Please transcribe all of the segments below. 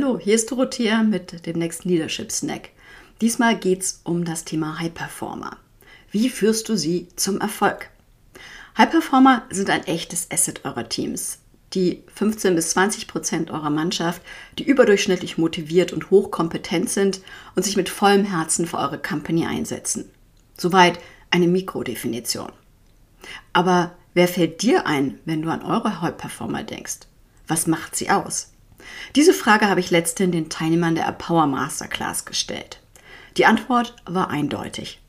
Hallo, hier ist Dorothea mit dem nächsten Leadership Snack. Diesmal geht es um das Thema High Performer. Wie führst du sie zum Erfolg? High Performer sind ein echtes Asset eurer Teams. Die 15 bis 20 Prozent eurer Mannschaft, die überdurchschnittlich motiviert und hochkompetent sind und sich mit vollem Herzen für eure Company einsetzen. Soweit eine Mikrodefinition. Aber wer fällt dir ein, wenn du an eure High Performer denkst? Was macht sie aus? Diese Frage habe ich letztens den Teilnehmern der Power Masterclass gestellt. Die Antwort war eindeutig.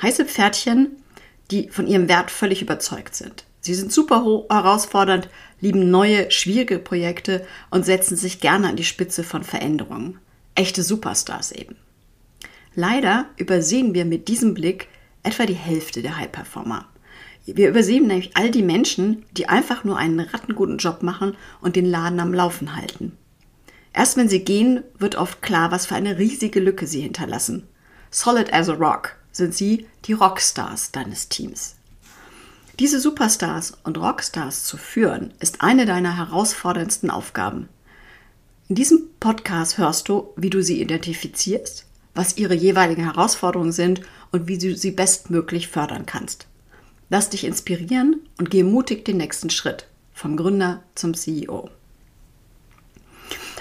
Heiße Pferdchen, die von ihrem Wert völlig überzeugt sind. Sie sind super herausfordernd, lieben neue, schwierige Projekte und setzen sich gerne an die Spitze von Veränderungen. Echte Superstars eben. Leider übersehen wir mit diesem Blick etwa die Hälfte der High Performer. Wir übersehen nämlich all die Menschen, die einfach nur einen rattenguten Job machen und den Laden am Laufen halten. Erst wenn sie gehen, wird oft klar, was für eine riesige Lücke sie hinterlassen. Solid as a Rock sind sie die Rockstars deines Teams. Diese Superstars und Rockstars zu führen, ist eine deiner herausforderndsten Aufgaben. In diesem Podcast hörst du, wie du sie identifizierst, was ihre jeweiligen Herausforderungen sind und wie du sie bestmöglich fördern kannst. Lass dich inspirieren und geh mutig den nächsten Schritt vom Gründer zum CEO.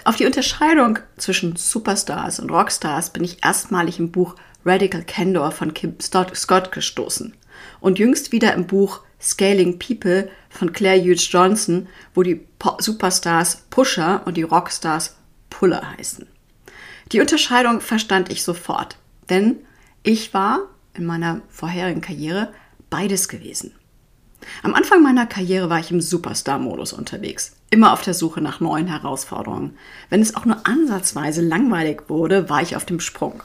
Auf die Unterscheidung zwischen Superstars und Rockstars bin ich erstmalig im Buch Radical Candor von Kim Scott gestoßen und jüngst wieder im Buch Scaling People von Claire Hughes Johnson, wo die Superstars Pusher und die Rockstars Puller heißen. Die Unterscheidung verstand ich sofort, denn ich war in meiner vorherigen Karriere beides gewesen. Am Anfang meiner Karriere war ich im Superstar-Modus unterwegs, immer auf der Suche nach neuen Herausforderungen. Wenn es auch nur ansatzweise langweilig wurde, war ich auf dem Sprung.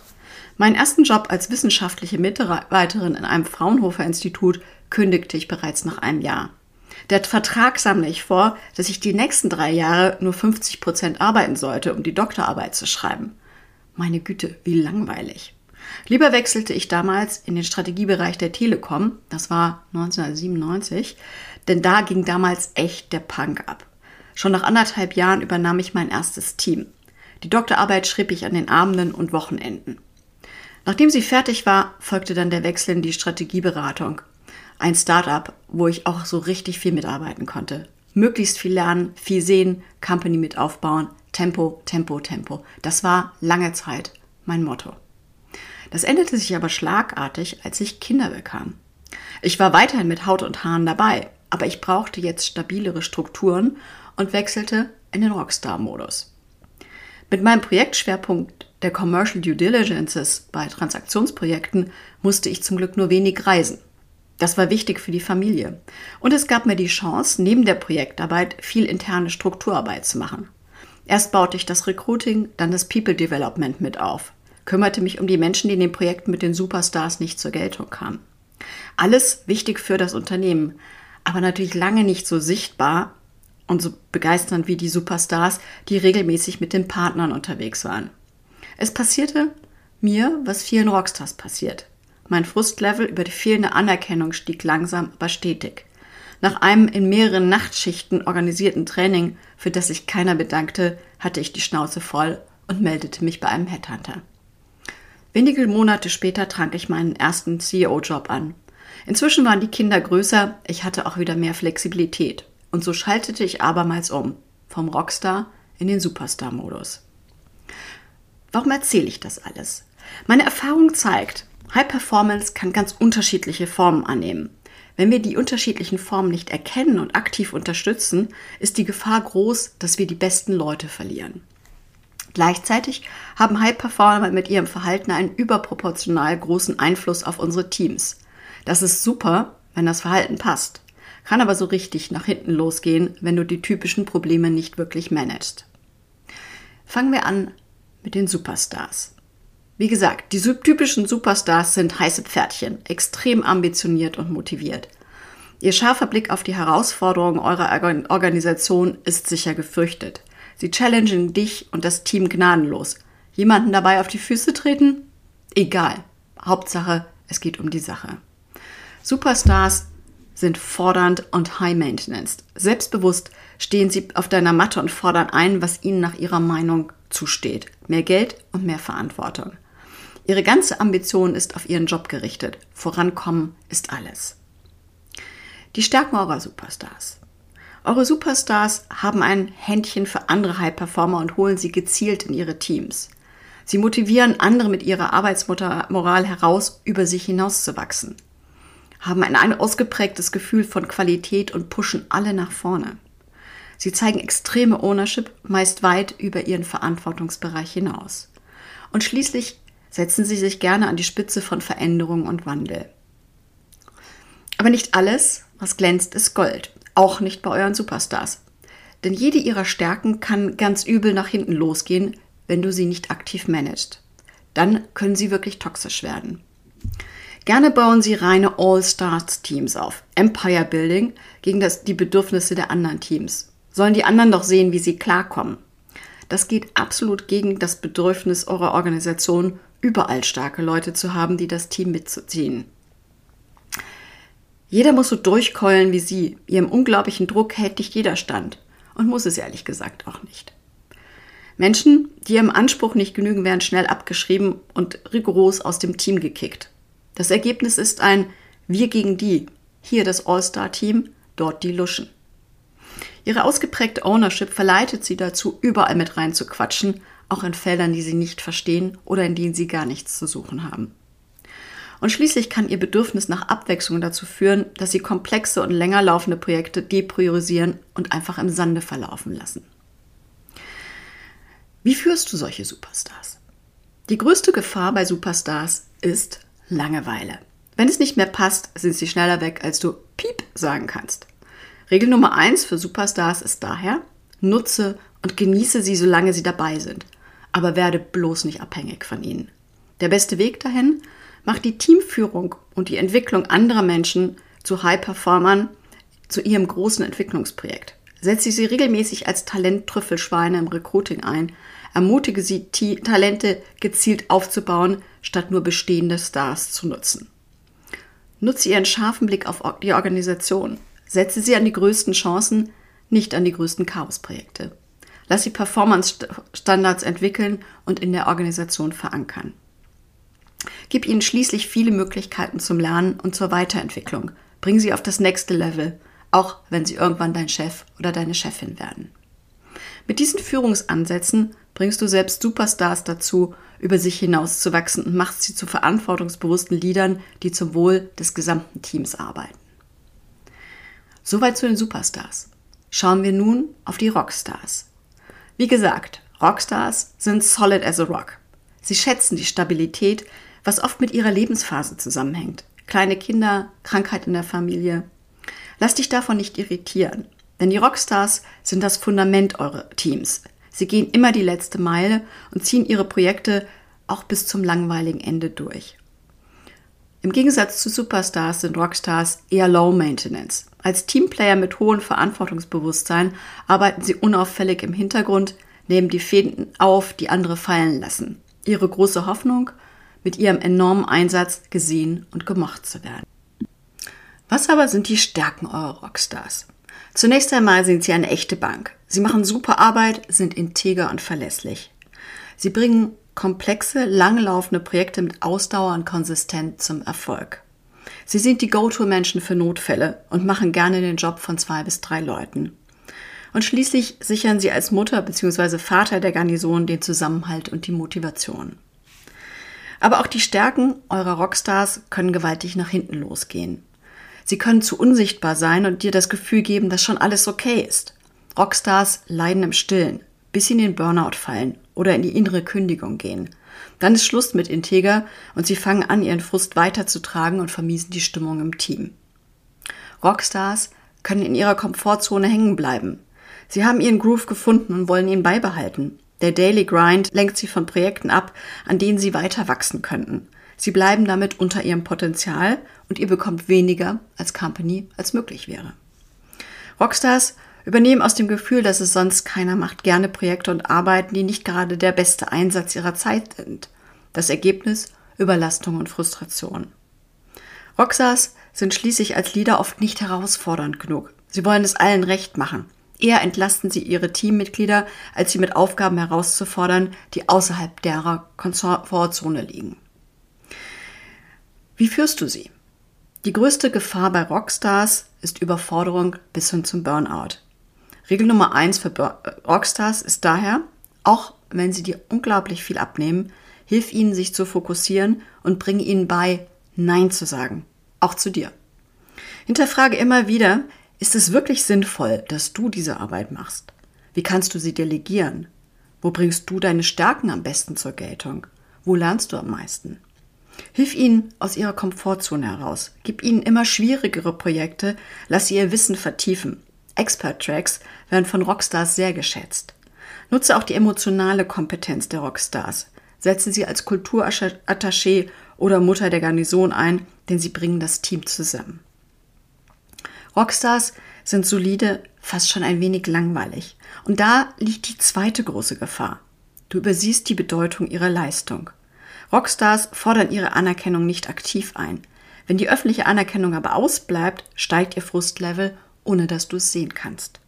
Meinen ersten Job als wissenschaftliche Mitarbeiterin in einem Fraunhofer-Institut kündigte ich bereits nach einem Jahr. Der Vertrag sah ich vor, dass ich die nächsten drei Jahre nur 50 Prozent arbeiten sollte, um die Doktorarbeit zu schreiben. Meine Güte, wie langweilig. Lieber wechselte ich damals in den Strategiebereich der Telekom, das war 1997, denn da ging damals echt der Punk ab. Schon nach anderthalb Jahren übernahm ich mein erstes Team. Die Doktorarbeit schrieb ich an den Abenden und Wochenenden. Nachdem sie fertig war, folgte dann der Wechsel in die Strategieberatung. Ein Startup, wo ich auch so richtig viel mitarbeiten konnte. Möglichst viel lernen, viel sehen, Company mit aufbauen, Tempo, Tempo, Tempo. Das war lange Zeit mein Motto. Das änderte sich aber schlagartig, als ich Kinder bekam. Ich war weiterhin mit Haut und Haaren dabei, aber ich brauchte jetzt stabilere Strukturen und wechselte in den Rockstar-Modus. Mit meinem Projektschwerpunkt der Commercial Due Diligences bei Transaktionsprojekten musste ich zum Glück nur wenig reisen. Das war wichtig für die Familie. Und es gab mir die Chance, neben der Projektarbeit viel interne Strukturarbeit zu machen. Erst baute ich das Recruiting, dann das People Development mit auf kümmerte mich um die Menschen, die in den Projekten mit den Superstars nicht zur Geltung kamen. Alles wichtig für das Unternehmen, aber natürlich lange nicht so sichtbar und so begeisternd wie die Superstars, die regelmäßig mit den Partnern unterwegs waren. Es passierte mir, was vielen Rockstars passiert. Mein Frustlevel über die fehlende Anerkennung stieg langsam, aber stetig. Nach einem in mehreren Nachtschichten organisierten Training, für das sich keiner bedankte, hatte ich die Schnauze voll und meldete mich bei einem Headhunter. Wenige Monate später trank ich meinen ersten CEO-Job an. Inzwischen waren die Kinder größer, ich hatte auch wieder mehr Flexibilität. Und so schaltete ich abermals um, vom Rockstar in den Superstar-Modus. Warum erzähle ich das alles? Meine Erfahrung zeigt, High Performance kann ganz unterschiedliche Formen annehmen. Wenn wir die unterschiedlichen Formen nicht erkennen und aktiv unterstützen, ist die Gefahr groß, dass wir die besten Leute verlieren. Gleichzeitig haben High Performer mit ihrem Verhalten einen überproportional großen Einfluss auf unsere Teams. Das ist super, wenn das Verhalten passt, kann aber so richtig nach hinten losgehen, wenn du die typischen Probleme nicht wirklich managst. Fangen wir an mit den Superstars. Wie gesagt, die typischen Superstars sind heiße Pferdchen, extrem ambitioniert und motiviert. Ihr scharfer Blick auf die Herausforderungen eurer Organisation ist sicher gefürchtet. Sie challengen dich und das Team gnadenlos. Jemanden dabei auf die Füße treten? Egal. Hauptsache, es geht um die Sache. Superstars sind fordernd und high maintenance. Selbstbewusst stehen sie auf deiner Matte und fordern ein, was ihnen nach ihrer Meinung zusteht. Mehr Geld und mehr Verantwortung. Ihre ganze Ambition ist auf ihren Job gerichtet. Vorankommen ist alles. Die Stärken eurer Superstars. Eure Superstars haben ein Händchen für andere High-Performer und holen sie gezielt in ihre Teams. Sie motivieren andere mit ihrer Arbeitsmoral heraus, über sich hinauszuwachsen, haben ein ausgeprägtes Gefühl von Qualität und pushen alle nach vorne. Sie zeigen extreme Ownership, meist weit über ihren Verantwortungsbereich hinaus. Und schließlich setzen sie sich gerne an die Spitze von Veränderung und Wandel. Aber nicht alles, was glänzt, ist Gold. Auch nicht bei euren Superstars. Denn jede ihrer Stärken kann ganz übel nach hinten losgehen, wenn du sie nicht aktiv managst. Dann können sie wirklich toxisch werden. Gerne bauen sie reine All-Stars-Teams auf. Empire Building gegen das, die Bedürfnisse der anderen Teams sollen die anderen doch sehen, wie sie klarkommen. Das geht absolut gegen das Bedürfnis eurer Organisation, überall starke Leute zu haben, die das Team mitzuziehen. Jeder muss so durchkeulen wie sie. Ihrem unglaublichen Druck hält nicht jeder stand. Und muss es ehrlich gesagt auch nicht. Menschen, die ihrem Anspruch nicht genügen, werden schnell abgeschrieben und rigoros aus dem Team gekickt. Das Ergebnis ist ein Wir gegen die. Hier das All-Star-Team, dort die Luschen. Ihre ausgeprägte Ownership verleitet sie dazu, überall mit reinzuquatschen, auch in Feldern, die sie nicht verstehen oder in denen sie gar nichts zu suchen haben. Und schließlich kann ihr Bedürfnis nach Abwechslung dazu führen, dass sie komplexe und länger laufende Projekte depriorisieren und einfach im Sande verlaufen lassen. Wie führst du solche Superstars? Die größte Gefahr bei Superstars ist Langeweile. Wenn es nicht mehr passt, sind sie schneller weg, als du Piep sagen kannst. Regel Nummer eins für Superstars ist daher, nutze und genieße sie, solange sie dabei sind. Aber werde bloß nicht abhängig von ihnen. Der beste Weg dahin, macht die Teamführung und die Entwicklung anderer Menschen zu High-Performern zu ihrem großen Entwicklungsprojekt. Setze sie regelmäßig als Talenttrüffelschweine im Recruiting ein. Ermutige sie, Talente gezielt aufzubauen, statt nur bestehende Stars zu nutzen. Nutze ihren scharfen Blick auf die Organisation. Setze sie an die größten Chancen, nicht an die größten Chaosprojekte. Lass sie Performance-Standards entwickeln und in der Organisation verankern. Gib ihnen schließlich viele Möglichkeiten zum Lernen und zur Weiterentwicklung. Bring sie auf das nächste Level, auch wenn sie irgendwann dein Chef oder deine Chefin werden. Mit diesen Führungsansätzen bringst du selbst Superstars dazu, über sich hinauszuwachsen und machst sie zu verantwortungsbewussten Leadern, die zum Wohl des gesamten Teams arbeiten. Soweit zu den Superstars. Schauen wir nun auf die Rockstars. Wie gesagt, Rockstars sind solid as a rock. Sie schätzen die Stabilität, was oft mit ihrer Lebensphase zusammenhängt. Kleine Kinder, Krankheit in der Familie. Lass dich davon nicht irritieren, denn die Rockstars sind das Fundament eurer Teams. Sie gehen immer die letzte Meile und ziehen ihre Projekte auch bis zum langweiligen Ende durch. Im Gegensatz zu Superstars sind Rockstars eher Low Maintenance. Als Teamplayer mit hohem Verantwortungsbewusstsein arbeiten sie unauffällig im Hintergrund, nehmen die Fäden auf, die andere fallen lassen. Ihre große Hoffnung, mit ihrem enormen Einsatz gesehen und gemocht zu werden. Was aber sind die Stärken eurer Rockstars? Zunächst einmal sind sie eine echte Bank. Sie machen super Arbeit, sind integer und verlässlich. Sie bringen komplexe, langlaufende Projekte mit Ausdauer und Konsistenz zum Erfolg. Sie sind die Go-To-Menschen für Notfälle und machen gerne den Job von zwei bis drei Leuten. Und schließlich sichern sie als Mutter bzw. Vater der Garnison den Zusammenhalt und die Motivation. Aber auch die Stärken eurer Rockstars können gewaltig nach hinten losgehen. Sie können zu unsichtbar sein und dir das Gefühl geben, dass schon alles okay ist. Rockstars leiden im Stillen, bis sie in den Burnout fallen oder in die innere Kündigung gehen. Dann ist Schluss mit Integer und sie fangen an, ihren Frust weiterzutragen und vermiesen die Stimmung im Team. Rockstars können in ihrer Komfortzone hängen bleiben. Sie haben ihren Groove gefunden und wollen ihn beibehalten. Der Daily Grind lenkt sie von Projekten ab, an denen sie weiter wachsen könnten. Sie bleiben damit unter ihrem Potenzial und ihr bekommt weniger als Company als möglich wäre. Rockstars übernehmen aus dem Gefühl, dass es sonst keiner macht, gerne Projekte und Arbeiten, die nicht gerade der beste Einsatz ihrer Zeit sind. Das Ergebnis Überlastung und Frustration. Rockstars sind schließlich als Leader oft nicht herausfordernd genug. Sie wollen es allen recht machen. Eher entlasten sie ihre Teammitglieder, als sie mit Aufgaben herauszufordern, die außerhalb derer Komfortzone liegen. Wie führst du sie? Die größte Gefahr bei Rockstars ist Überforderung bis hin zum Burnout. Regel Nummer eins für Rockstars ist daher, auch wenn sie dir unglaublich viel abnehmen, hilf ihnen, sich zu fokussieren und bring ihnen bei, Nein zu sagen. Auch zu dir. Hinterfrage immer wieder, ist es wirklich sinnvoll, dass du diese Arbeit machst? Wie kannst du sie delegieren? Wo bringst du deine Stärken am besten zur Geltung? Wo lernst du am meisten? Hilf ihnen aus ihrer Komfortzone heraus. Gib ihnen immer schwierigere Projekte. Lass sie ihr Wissen vertiefen. Expert-Tracks werden von Rockstars sehr geschätzt. Nutze auch die emotionale Kompetenz der Rockstars. Setze sie als Kulturattaché oder Mutter der Garnison ein, denn sie bringen das Team zusammen. Rockstars sind solide, fast schon ein wenig langweilig. Und da liegt die zweite große Gefahr. Du übersiehst die Bedeutung ihrer Leistung. Rockstars fordern ihre Anerkennung nicht aktiv ein. Wenn die öffentliche Anerkennung aber ausbleibt, steigt ihr Frustlevel, ohne dass du es sehen kannst.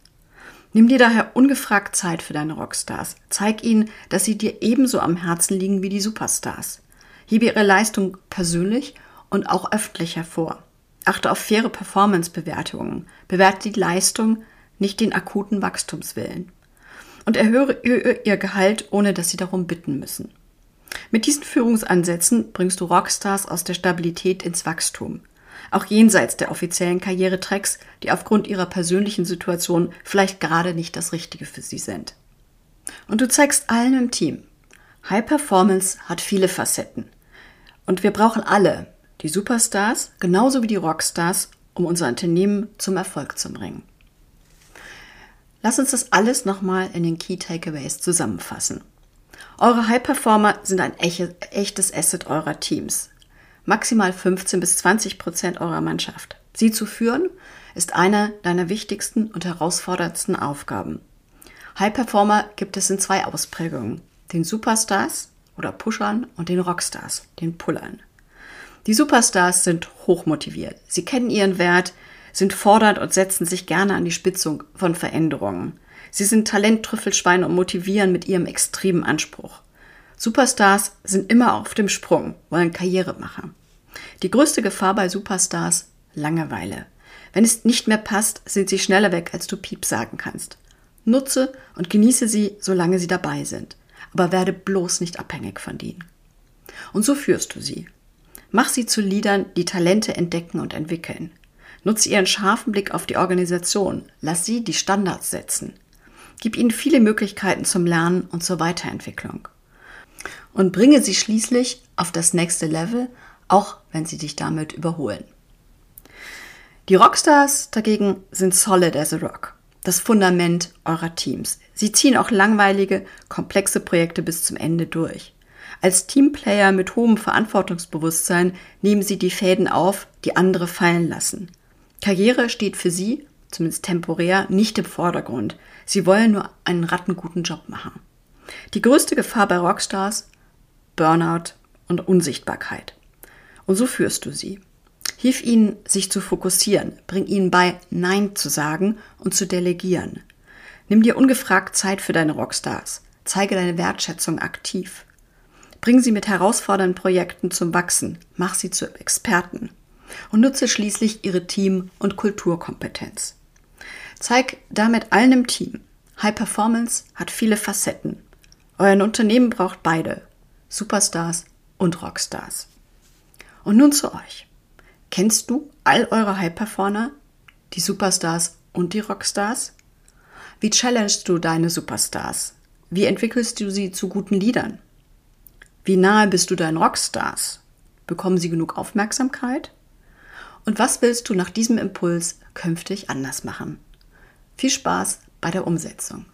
Nimm dir daher ungefragt Zeit für deine Rockstars. Zeig ihnen, dass sie dir ebenso am Herzen liegen wie die Superstars. Hebe ihre Leistung persönlich und auch öffentlich hervor. Achte auf faire Performance-Bewertungen. Bewerte die Leistung, nicht den akuten Wachstumswillen. Und erhöhe ihr Gehalt, ohne dass sie darum bitten müssen. Mit diesen Führungsansätzen bringst du Rockstars aus der Stabilität ins Wachstum. Auch jenseits der offiziellen Karrieretracks, die aufgrund ihrer persönlichen Situation vielleicht gerade nicht das Richtige für sie sind. Und du zeigst allen im Team. High Performance hat viele Facetten. Und wir brauchen alle, die Superstars genauso wie die Rockstars, um unser Unternehmen zum Erfolg zu bringen. Lass uns das alles nochmal in den Key Takeaways zusammenfassen. Eure High Performer sind ein echtes Asset eurer Teams. Maximal 15 bis 20 Prozent eurer Mannschaft. Sie zu führen ist eine deiner wichtigsten und herausforderndsten Aufgaben. High Performer gibt es in zwei Ausprägungen. Den Superstars oder Pushern und den Rockstars, den Pullern. Die Superstars sind hochmotiviert. Sie kennen ihren Wert, sind fordernd und setzen sich gerne an die Spitzung von Veränderungen. Sie sind Talenttrüffelschweine und motivieren mit ihrem extremen Anspruch. Superstars sind immer auf dem Sprung, wollen Karriere machen. Die größte Gefahr bei Superstars? Langeweile. Wenn es nicht mehr passt, sind sie schneller weg, als du Piep sagen kannst. Nutze und genieße sie, solange sie dabei sind. Aber werde bloß nicht abhängig von ihnen. Und so führst du sie. Mach sie zu Leadern, die Talente entdecken und entwickeln. Nutze ihren scharfen Blick auf die Organisation. Lass sie die Standards setzen. Gib ihnen viele Möglichkeiten zum Lernen und zur Weiterentwicklung. Und bringe sie schließlich auf das nächste Level, auch wenn sie dich damit überholen. Die Rockstars dagegen sind solid as a rock, das Fundament eurer Teams. Sie ziehen auch langweilige, komplexe Projekte bis zum Ende durch. Als Teamplayer mit hohem Verantwortungsbewusstsein nehmen sie die Fäden auf, die andere fallen lassen. Karriere steht für sie, zumindest temporär, nicht im Vordergrund. Sie wollen nur einen rattenguten Job machen. Die größte Gefahr bei Rockstars? Burnout und Unsichtbarkeit. Und so führst du sie. Hilf ihnen, sich zu fokussieren, bring ihnen bei, Nein zu sagen und zu delegieren. Nimm dir ungefragt Zeit für deine Rockstars. Zeige deine Wertschätzung aktiv. Bring sie mit herausfordernden Projekten zum Wachsen, mach sie zu Experten und nutze schließlich ihre Team- und Kulturkompetenz. Zeig damit allen im Team, High Performance hat viele Facetten. Euer Unternehmen braucht beide, Superstars und Rockstars. Und nun zu euch. Kennst du all eure High Performer, die Superstars und die Rockstars? Wie challengest du deine Superstars? Wie entwickelst du sie zu guten Liedern? Wie nahe bist du deinen Rockstars? Bekommen sie genug Aufmerksamkeit? Und was willst du nach diesem Impuls künftig anders machen? Viel Spaß bei der Umsetzung.